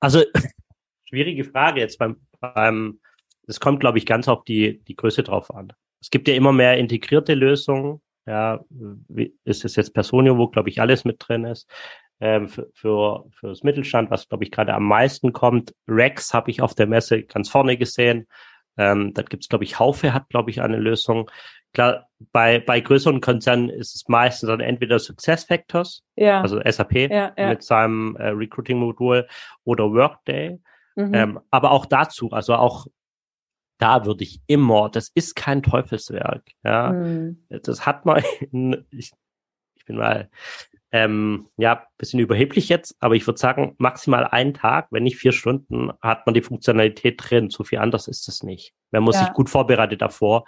Also schwierige Frage jetzt beim, beim das kommt, glaube ich, ganz auf die, die Größe drauf an. Es gibt ja immer mehr integrierte Lösungen. Ja, wie, ist es jetzt Personio, wo, glaube ich, alles mit drin ist. Ähm, für, für, für das Mittelstand, was, glaube ich, gerade am meisten kommt. Rex habe ich auf der Messe ganz vorne gesehen. Ähm, da gibt es, glaube ich, Haufe hat, glaube ich, eine Lösung. Klar, bei, bei größeren Konzernen ist es meistens dann entweder Success Factors, ja. also SAP ja, ja. mit seinem äh, Recruiting-Modul oder Workday. Mhm. Ähm, aber auch dazu, also auch da würde ich immer, das ist kein Teufelswerk. Ja, mhm. das hat man, ich, ich bin mal, ähm, ja, bisschen überheblich jetzt, aber ich würde sagen, maximal einen Tag, wenn nicht vier Stunden, hat man die Funktionalität drin. So viel anders ist es nicht. Man muss ja. sich gut vorbereitet davor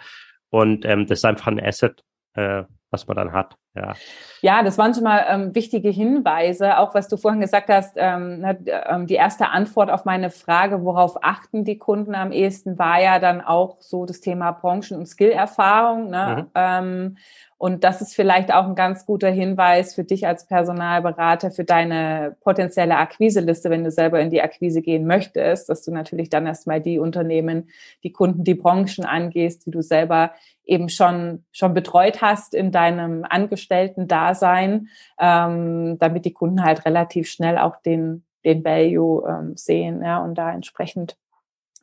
und ähm, das ist einfach ein Asset, äh, was man dann hat. Ja, ja das waren schon mal ähm, wichtige Hinweise, auch was du vorhin gesagt hast. Ähm, ähm, die erste Antwort auf meine Frage, worauf achten die Kunden am ehesten, war ja dann auch so das Thema Branchen- und Skillerfahrung. Ne? Mhm. Ähm, und das ist vielleicht auch ein ganz guter Hinweis für dich als Personalberater, für deine potenzielle Akquiseliste, wenn du selber in die Akquise gehen möchtest, dass du natürlich dann erstmal die Unternehmen, die Kunden, die Branchen angehst, die du selber eben schon, schon betreut hast in deinem Angestellten-Dasein, ähm, damit die Kunden halt relativ schnell auch den, den Value ähm, sehen ja, und da entsprechend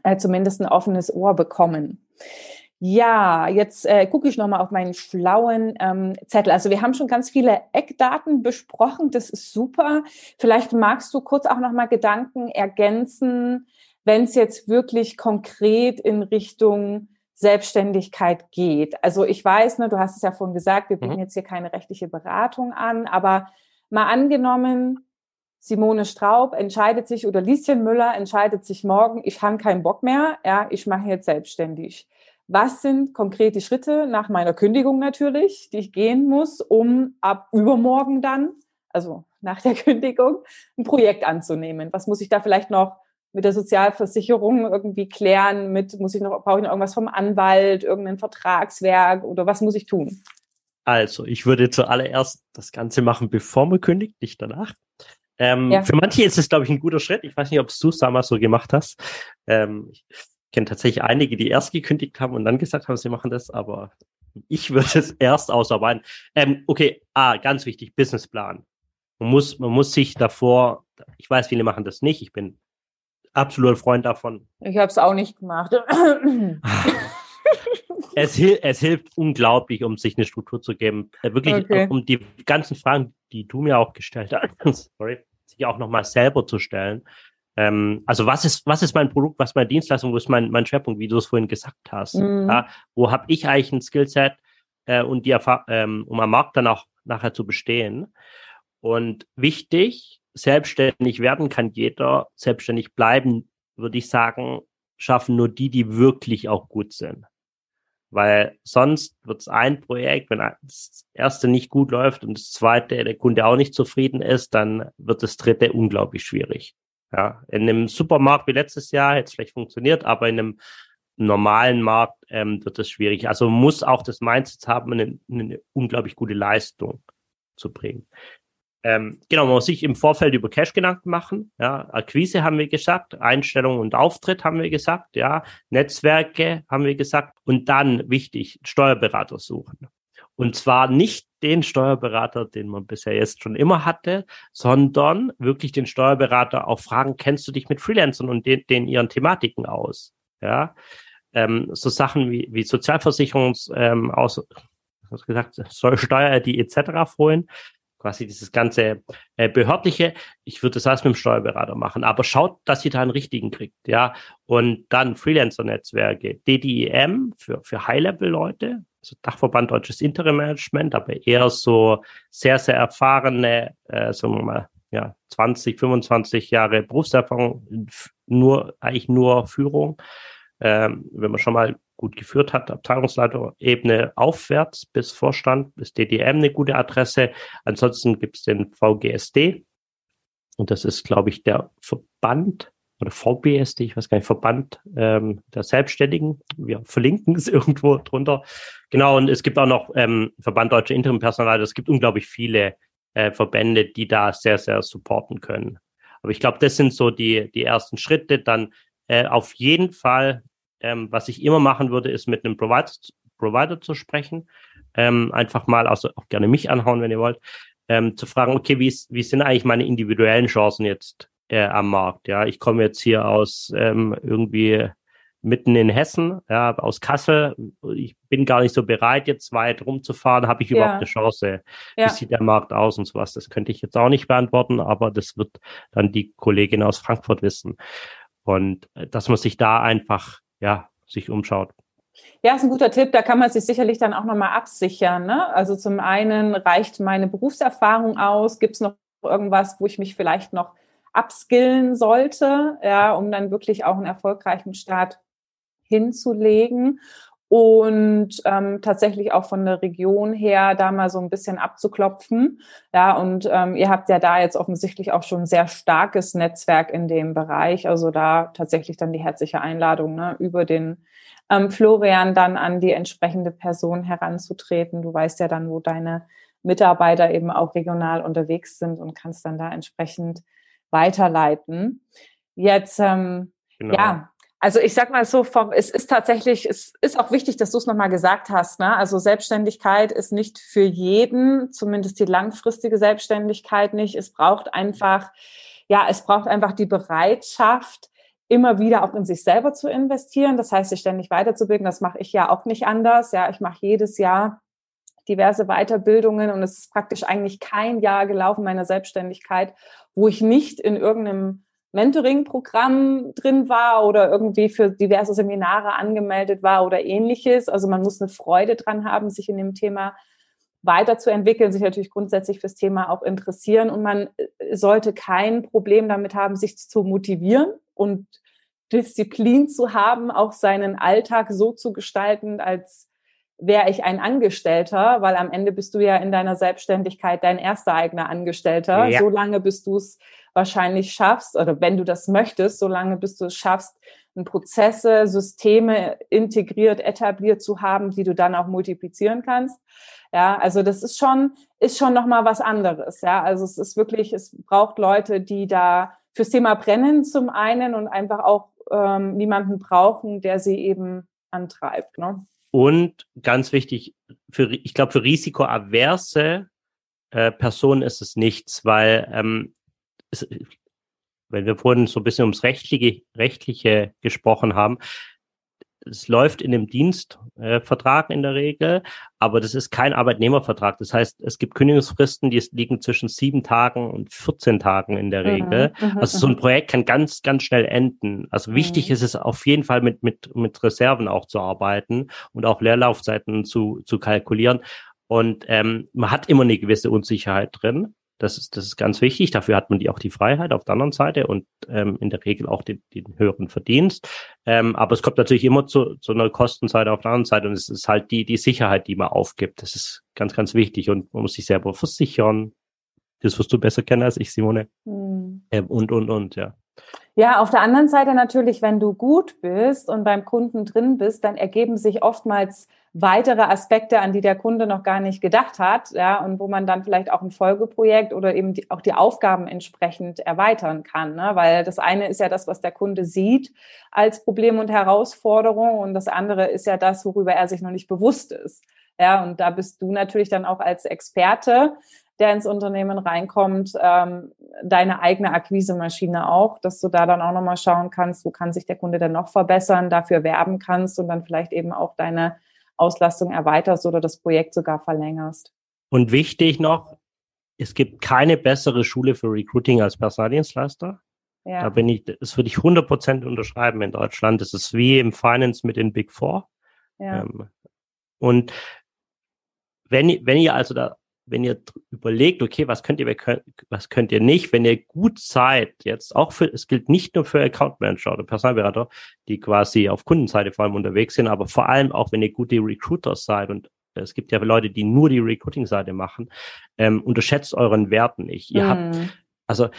äh, zumindest ein offenes Ohr bekommen. Ja, jetzt äh, gucke ich nochmal auf meinen schlauen ähm, Zettel. Also wir haben schon ganz viele Eckdaten besprochen. Das ist super. Vielleicht magst du kurz auch nochmal Gedanken ergänzen, wenn es jetzt wirklich konkret in Richtung Selbstständigkeit geht. Also ich weiß, ne, du hast es ja vorhin gesagt, wir bieten mhm. jetzt hier keine rechtliche Beratung an, aber mal angenommen, Simone Straub entscheidet sich oder Lieschen Müller entscheidet sich morgen, ich habe keinen Bock mehr, ja, ich mache jetzt selbstständig was sind konkrete Schritte nach meiner Kündigung natürlich, die ich gehen muss, um ab übermorgen dann, also nach der Kündigung, ein Projekt anzunehmen? Was muss ich da vielleicht noch mit der Sozialversicherung irgendwie klären? Mit muss ich noch brauche ich noch irgendwas vom Anwalt, irgendein Vertragswerk oder was muss ich tun? Also, ich würde zuallererst das Ganze machen, bevor man kündigt, nicht danach. Ähm, ja. Für manche ist es, glaube ich, ein guter Schritt. Ich weiß nicht, ob du es damals so gemacht hast. Ähm, kenne tatsächlich einige, die erst gekündigt haben und dann gesagt haben, sie machen das, aber ich würde es erst ausarbeiten. Ähm, okay, ah, ganz wichtig, Businessplan. Man muss, man muss sich davor, ich weiß, viele machen das nicht, ich bin absoluter Freund davon. Ich habe es auch nicht gemacht. es, es, hilft unglaublich, um sich eine Struktur zu geben. Äh, wirklich, okay. um die ganzen Fragen, die du mir auch gestellt hast, sorry, sich auch nochmal selber zu stellen. Ähm, also was ist, was ist mein Produkt, was ist meine Dienstleistung, wo ist mein, mein Schwerpunkt, wie du es vorhin gesagt hast. Mhm. Ja, wo habe ich eigentlich ein Skillset äh, und die Erfahrung, ähm, um am Markt dann auch nachher zu bestehen. Und wichtig, selbstständig werden kann jeder, selbstständig bleiben, würde ich sagen, schaffen nur die, die wirklich auch gut sind. Weil sonst wird es ein Projekt, wenn das erste nicht gut läuft und das zweite, der Kunde auch nicht zufrieden ist, dann wird das dritte unglaublich schwierig. Ja, in einem Supermarkt wie letztes Jahr hätte es vielleicht funktioniert, aber in einem normalen Markt ähm, wird es schwierig. Also muss auch das Mindset haben, eine, eine unglaublich gute Leistung zu bringen. Ähm, genau, man muss sich im Vorfeld über Cash Gedanken machen. Ja, Akquise haben wir gesagt, Einstellung und Auftritt haben wir gesagt, ja, Netzwerke haben wir gesagt und dann wichtig, Steuerberater suchen. Und zwar nicht den Steuerberater, den man bisher jetzt schon immer hatte, sondern wirklich den Steuerberater auch fragen, kennst du dich mit Freelancern und den, den ihren Thematiken aus? Ja, ähm, so Sachen wie, wie Sozialversicherungs, ähm, aus, was gesagt, Steuer, die etc. vorhin, quasi dieses ganze äh, behördliche. Ich würde das alles mit dem Steuerberater machen, aber schaut, dass ihr da einen richtigen kriegt, ja. Und dann Freelancer-Netzwerke, DDEM für, für High-Level-Leute, also Dachverband Deutsches Interim-Management, aber eher so sehr, sehr erfahrene, äh, sagen wir mal, ja, 20, 25 Jahre Berufserfahrung, nur, eigentlich nur Führung. Ähm, wenn man schon mal gut geführt hat, Abteilungsleiterebene aufwärts bis Vorstand, bis DDM eine gute Adresse. Ansonsten gibt es den VGSD. Und das ist, glaube ich, der Verband oder VBSD, ich weiß gar nicht, Verband ähm, der Selbstständigen. Wir verlinken es irgendwo drunter. Genau, und es gibt auch noch ähm, Verband Deutsche Interimpersonal. Es gibt unglaublich viele äh, Verbände, die da sehr, sehr supporten können. Aber ich glaube, das sind so die, die ersten Schritte. Dann äh, auf jeden Fall, ähm, was ich immer machen würde, ist mit einem Provider, Provider zu sprechen. Ähm, einfach mal, also auch gerne mich anhauen, wenn ihr wollt, ähm, zu fragen, okay, wie, ist, wie sind eigentlich meine individuellen Chancen jetzt äh, am Markt. Ja, ich komme jetzt hier aus ähm, irgendwie mitten in Hessen, ja, aus Kassel. Ich bin gar nicht so bereit, jetzt weit rumzufahren. Habe ich überhaupt ja. eine Chance? Ja. Wie sieht der Markt aus und sowas? Das könnte ich jetzt auch nicht beantworten, aber das wird dann die Kollegin aus Frankfurt wissen. Und äh, dass man sich da einfach, ja, sich umschaut. Ja, ist ein guter Tipp. Da kann man sich sicherlich dann auch nochmal absichern. Ne? Also zum einen reicht meine Berufserfahrung aus. Gibt es noch irgendwas, wo ich mich vielleicht noch upskillen sollte, ja, um dann wirklich auch einen erfolgreichen Start hinzulegen und ähm, tatsächlich auch von der Region her da mal so ein bisschen abzuklopfen. Ja, und ähm, ihr habt ja da jetzt offensichtlich auch schon ein sehr starkes Netzwerk in dem Bereich. Also da tatsächlich dann die herzliche Einladung, ne, über den ähm, Florian dann an die entsprechende Person heranzutreten. Du weißt ja dann, wo deine Mitarbeiter eben auch regional unterwegs sind und kannst dann da entsprechend weiterleiten. Jetzt, ähm, genau. ja, also ich sag mal so, vom, es ist tatsächlich, es ist auch wichtig, dass du es nochmal gesagt hast. Ne? Also Selbstständigkeit ist nicht für jeden, zumindest die langfristige Selbstständigkeit nicht. Es braucht einfach, ja, es braucht einfach die Bereitschaft, immer wieder auch in sich selber zu investieren. Das heißt, sich ständig weiterzubilden. Das mache ich ja auch nicht anders. Ja, ich mache jedes Jahr diverse Weiterbildungen und es ist praktisch eigentlich kein Jahr gelaufen meiner Selbstständigkeit, wo ich nicht in irgendeinem Mentoring-Programm drin war oder irgendwie für diverse Seminare angemeldet war oder ähnliches. Also man muss eine Freude dran haben, sich in dem Thema weiterzuentwickeln, sich natürlich grundsätzlich fürs Thema auch interessieren und man äh, sollte kein Problem damit haben, sich zu motivieren und Disziplin zu haben, auch seinen Alltag so zu gestalten, als wäre ich ein Angestellter, weil am Ende bist du ja in deiner Selbstständigkeit dein erster eigener Angestellter. Ja. Solange bis du es wahrscheinlich schaffst, oder wenn du das möchtest, solange bis du es schaffst, Prozesse, Systeme integriert, etabliert zu haben, die du dann auch multiplizieren kannst. Ja, also das ist schon, ist schon nochmal was anderes. Ja, also es ist wirklich, es braucht Leute, die da fürs Thema brennen zum einen und einfach auch ähm, niemanden brauchen, der sie eben antreibt. Ne? Und ganz wichtig, für, ich glaube, für risikoaverse äh, Personen ist es nichts, weil ähm, es, wenn wir vorhin so ein bisschen ums Rechtliche, Rechtliche gesprochen haben, es läuft in dem Dienstvertrag äh, in der Regel, aber das ist kein Arbeitnehmervertrag. Das heißt, es gibt Kündigungsfristen, die liegen zwischen sieben Tagen und 14 Tagen in der mhm, Regel. Mhm, also so ein mhm. Projekt kann ganz, ganz schnell enden. Also mhm. wichtig ist es auf jeden Fall mit, mit, mit Reserven auch zu arbeiten und auch Leerlaufzeiten zu, zu kalkulieren. Und ähm, man hat immer eine gewisse Unsicherheit drin. Das ist, das ist ganz wichtig. Dafür hat man die auch die Freiheit auf der anderen Seite und ähm, in der Regel auch den, den höheren Verdienst. Ähm, aber es kommt natürlich immer zu, zu einer Kostenseite auf der anderen Seite und es ist halt die, die Sicherheit, die man aufgibt. Das ist ganz, ganz wichtig und man muss sich selber versichern. Das wirst du besser kennen als ich, Simone. Mhm. Ähm, und, und, und, ja. Ja, auf der anderen Seite natürlich, wenn du gut bist und beim Kunden drin bist, dann ergeben sich oftmals weitere Aspekte, an die der Kunde noch gar nicht gedacht hat, ja, und wo man dann vielleicht auch ein Folgeprojekt oder eben die, auch die Aufgaben entsprechend erweitern kann, ne? weil das eine ist ja das, was der Kunde sieht als Problem und Herausforderung und das andere ist ja das, worüber er sich noch nicht bewusst ist. Ja, und da bist du natürlich dann auch als Experte der ins Unternehmen reinkommt, ähm, deine eigene Akquisemaschine auch, dass du da dann auch nochmal schauen kannst, wo kann sich der Kunde denn noch verbessern, dafür werben kannst und dann vielleicht eben auch deine Auslastung erweiterst oder das Projekt sogar verlängerst. Und wichtig noch, es gibt keine bessere Schule für Recruiting als Personaldienstleister. Ja. Da bin ich, das würde ich 100 Prozent unterschreiben in Deutschland. Das ist wie im Finance mit den Big Four. Ja. Ähm, und wenn, wenn ihr also da wenn ihr überlegt, okay, was könnt ihr, was könnt ihr nicht, wenn ihr gut seid, jetzt auch für, es gilt nicht nur für Account Manager oder Personalberater, die quasi auf Kundenseite vor allem unterwegs sind, aber vor allem auch, wenn ihr gute Recruiters seid und es gibt ja Leute, die nur die Recruiting-Seite machen, ähm, unterschätzt euren Wert nicht. Ihr mm. habt, hm. also,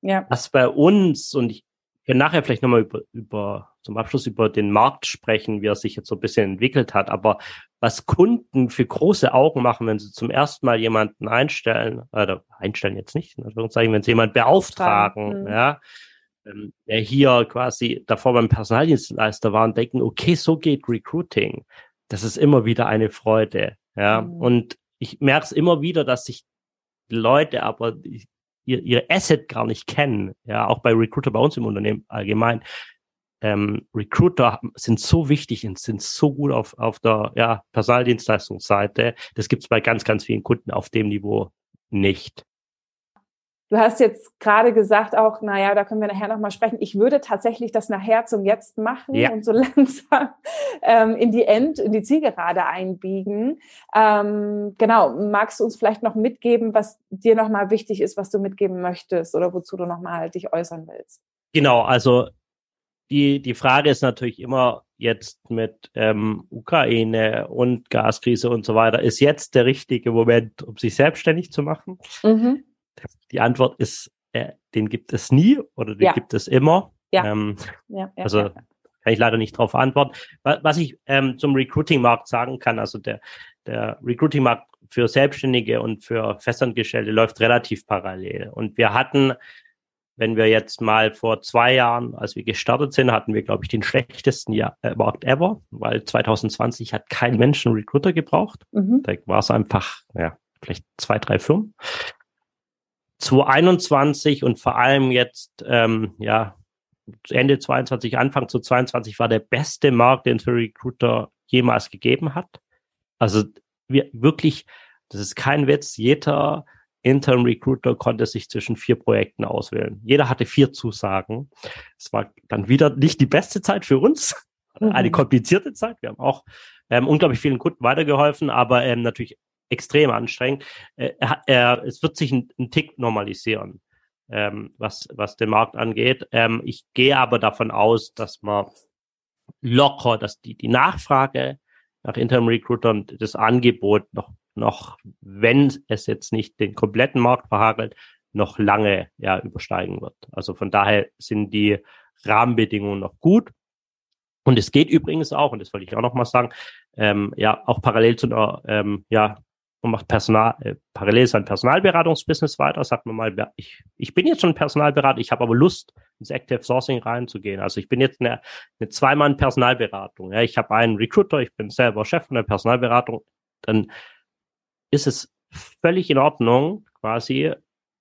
ja. was bei uns, und ich kann nachher vielleicht nochmal über, über, zum Abschluss über den Markt sprechen, wie er sich jetzt so ein bisschen entwickelt hat, aber was Kunden für große Augen machen, wenn sie zum ersten Mal jemanden einstellen, oder einstellen jetzt nicht, wenn sie jemanden beauftragen, mhm. ja, ähm, der hier quasi davor beim Personaldienstleister war und denken, okay, so geht Recruiting. Das ist immer wieder eine Freude, ja. Mhm. Und ich merke es immer wieder, dass sich Leute aber ihr, ihr Asset gar nicht kennen, ja, auch bei Recruiter bei uns im Unternehmen allgemein ähm, Recruiter sind so wichtig und sind so gut auf, auf der ja, Personaldienstleistungsseite. Das gibt es bei ganz, ganz vielen Kunden auf dem Niveau nicht. Du hast jetzt gerade gesagt auch, naja, da können wir nachher nochmal sprechen. Ich würde tatsächlich das nachher zum Jetzt machen ja. und so langsam ähm, in die End, in die Zielgerade einbiegen. Ähm, genau, magst du uns vielleicht noch mitgeben, was dir nochmal wichtig ist, was du mitgeben möchtest oder wozu du nochmal dich äußern willst? Genau, also die, die Frage ist natürlich immer jetzt mit ähm, Ukraine und Gaskrise und so weiter, ist jetzt der richtige Moment, um sich selbstständig zu machen? Mhm. Die Antwort ist, äh, den gibt es nie oder den ja. gibt es immer. Ja. Ähm, ja, ja also kann ich leider nicht darauf antworten. Was ich ähm, zum Recruiting-Markt sagen kann, also der, der Recruiting-Markt für Selbstständige und für Festangestellte läuft relativ parallel. Und wir hatten wenn wir jetzt mal vor zwei Jahren, als wir gestartet sind, hatten wir, glaube ich, den schlechtesten Jahr, äh, Markt ever, weil 2020 hat kein Mensch einen Recruiter gebraucht. Mhm. Da war es einfach, ja, vielleicht zwei, drei Firmen. 2021 und vor allem jetzt, ähm, ja, Ende 22, Anfang zu 22 war der beste Markt, den es für Recruiter jemals gegeben hat. Also wir wirklich, das ist kein Witz, jeder Intern Recruiter konnte sich zwischen vier Projekten auswählen. Jeder hatte vier Zusagen. Es war dann wieder nicht die beste Zeit für uns, mhm. eine komplizierte Zeit. Wir haben auch ähm, unglaublich vielen Kunden weitergeholfen, aber ähm, natürlich extrem anstrengend. Äh, er, es wird sich ein, ein Tick normalisieren, ähm, was, was den Markt angeht. Ähm, ich gehe aber davon aus, dass man locker, dass die, die Nachfrage nach Interim Recruitern das Angebot noch noch, wenn es jetzt nicht den kompletten Markt verhagelt, noch lange ja übersteigen wird. Also von daher sind die Rahmenbedingungen noch gut. Und es geht übrigens auch, und das wollte ich auch noch mal sagen, ähm, ja, auch parallel zu einer, ähm, ja, man macht Personal, äh, parallel sein Personalberatungsbusiness weiter, sagt man mal, ich, ich bin jetzt schon Personalberater, ich habe aber Lust, ins Active Sourcing reinzugehen. Also ich bin jetzt eine, eine Zweimann-Personalberatung. Ja, ich habe einen Recruiter, ich bin selber Chef von der Personalberatung, dann ist es völlig in Ordnung, quasi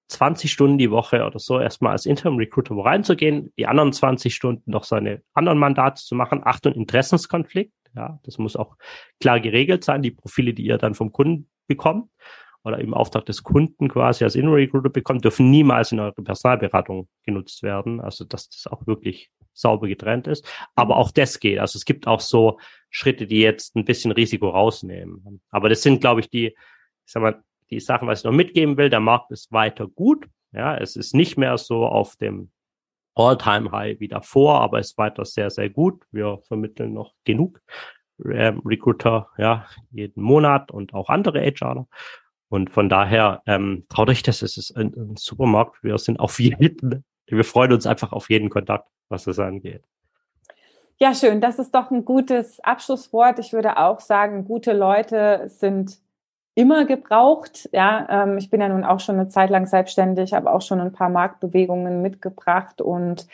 20 Stunden die Woche oder so erstmal als Interim Recruiter wo reinzugehen, die anderen 20 Stunden noch seine anderen Mandate zu machen. Achtung, Interessenskonflikt. Ja, das muss auch klar geregelt sein. Die Profile, die ihr dann vom Kunden bekommt oder im Auftrag des Kunden quasi als Interim Recruiter bekommt, dürfen niemals in eurer Personalberatung genutzt werden. Also, dass das auch wirklich sauber getrennt ist. Aber auch das geht. Also, es gibt auch so Schritte, die jetzt ein bisschen Risiko rausnehmen. Aber das sind, glaube ich, die, ich sag mal, die Sachen, was ich noch mitgeben will, der Markt ist weiter gut. Ja, es ist nicht mehr so auf dem All-Time-High wie davor, aber es ist weiter sehr, sehr gut. Wir vermitteln noch genug ähm, Recruiter, ja, jeden Monat und auch andere HRler. Und von daher ähm, traut euch das, es ist ein, ein Supermarkt. Wir sind auf jeden, wir freuen uns einfach auf jeden Kontakt, was das angeht. Ja, schön. Das ist doch ein gutes Abschlusswort. Ich würde auch sagen, gute Leute sind immer gebraucht. Ja, ähm, ich bin ja nun auch schon eine Zeit lang selbstständig, habe auch schon ein paar Marktbewegungen mitgebracht und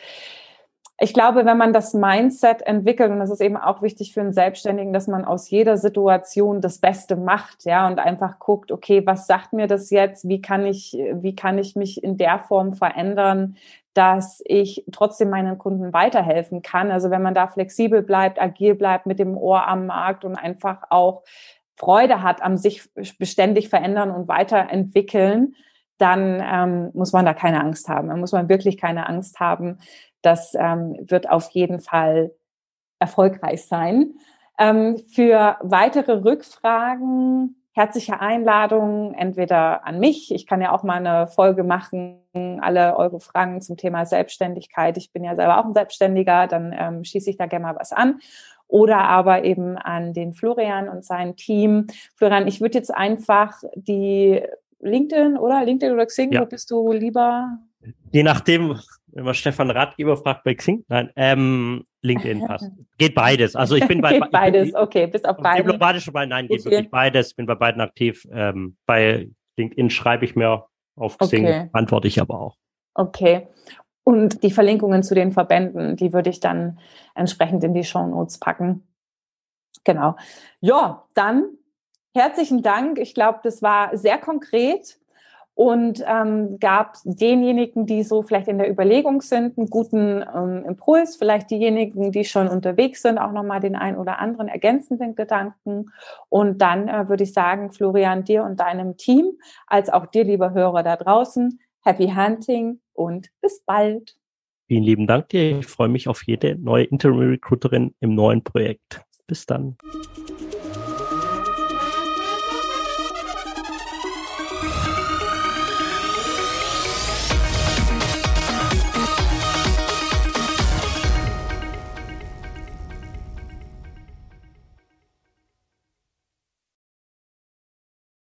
ich glaube, wenn man das Mindset entwickelt, und das ist eben auch wichtig für einen Selbstständigen, dass man aus jeder Situation das Beste macht, ja, und einfach guckt, okay, was sagt mir das jetzt? Wie kann ich, wie kann ich mich in der Form verändern, dass ich trotzdem meinen Kunden weiterhelfen kann? Also wenn man da flexibel bleibt, agil bleibt, mit dem Ohr am Markt und einfach auch Freude hat am sich beständig verändern und weiterentwickeln, dann ähm, muss man da keine Angst haben. Dann muss man wirklich keine Angst haben. Das ähm, wird auf jeden Fall erfolgreich sein. Ähm, für weitere Rückfragen herzliche Einladung, entweder an mich, ich kann ja auch mal eine Folge machen, alle eure Fragen zum Thema Selbstständigkeit. Ich bin ja selber auch ein Selbstständiger, dann ähm, schieße ich da gerne mal was an. Oder aber eben an den Florian und sein Team. Florian, ich würde jetzt einfach die LinkedIn oder LinkedIn oder Xing, ja. wo bist du lieber? Je nachdem, wenn man Stefan Ratgeber fragt bei Xing, nein, ähm, LinkedIn passt. Geht beides. Also ich bin bei geht beides, bin, okay, bis auf beide. Diplomatisch bei, nein, geht okay. wirklich beides. Bin bei beiden aktiv. Ähm, bei LinkedIn schreibe ich mir auf Xing, okay. antworte ich aber auch. Okay. Und die Verlinkungen zu den Verbänden, die würde ich dann entsprechend in die Show Notes packen. Genau. Ja, dann herzlichen Dank. Ich glaube, das war sehr konkret und ähm, gab denjenigen, die so vielleicht in der Überlegung sind, einen guten ähm, Impuls, vielleicht diejenigen, die schon unterwegs sind, auch nochmal den ein oder anderen ergänzenden Gedanken. Und dann äh, würde ich sagen, Florian, dir und deinem Team, als auch dir, lieber Hörer da draußen, happy hunting und bis bald. Vielen lieben Dank dir. Ich freue mich auf jede neue Interim Recruiterin im neuen Projekt. Bis dann.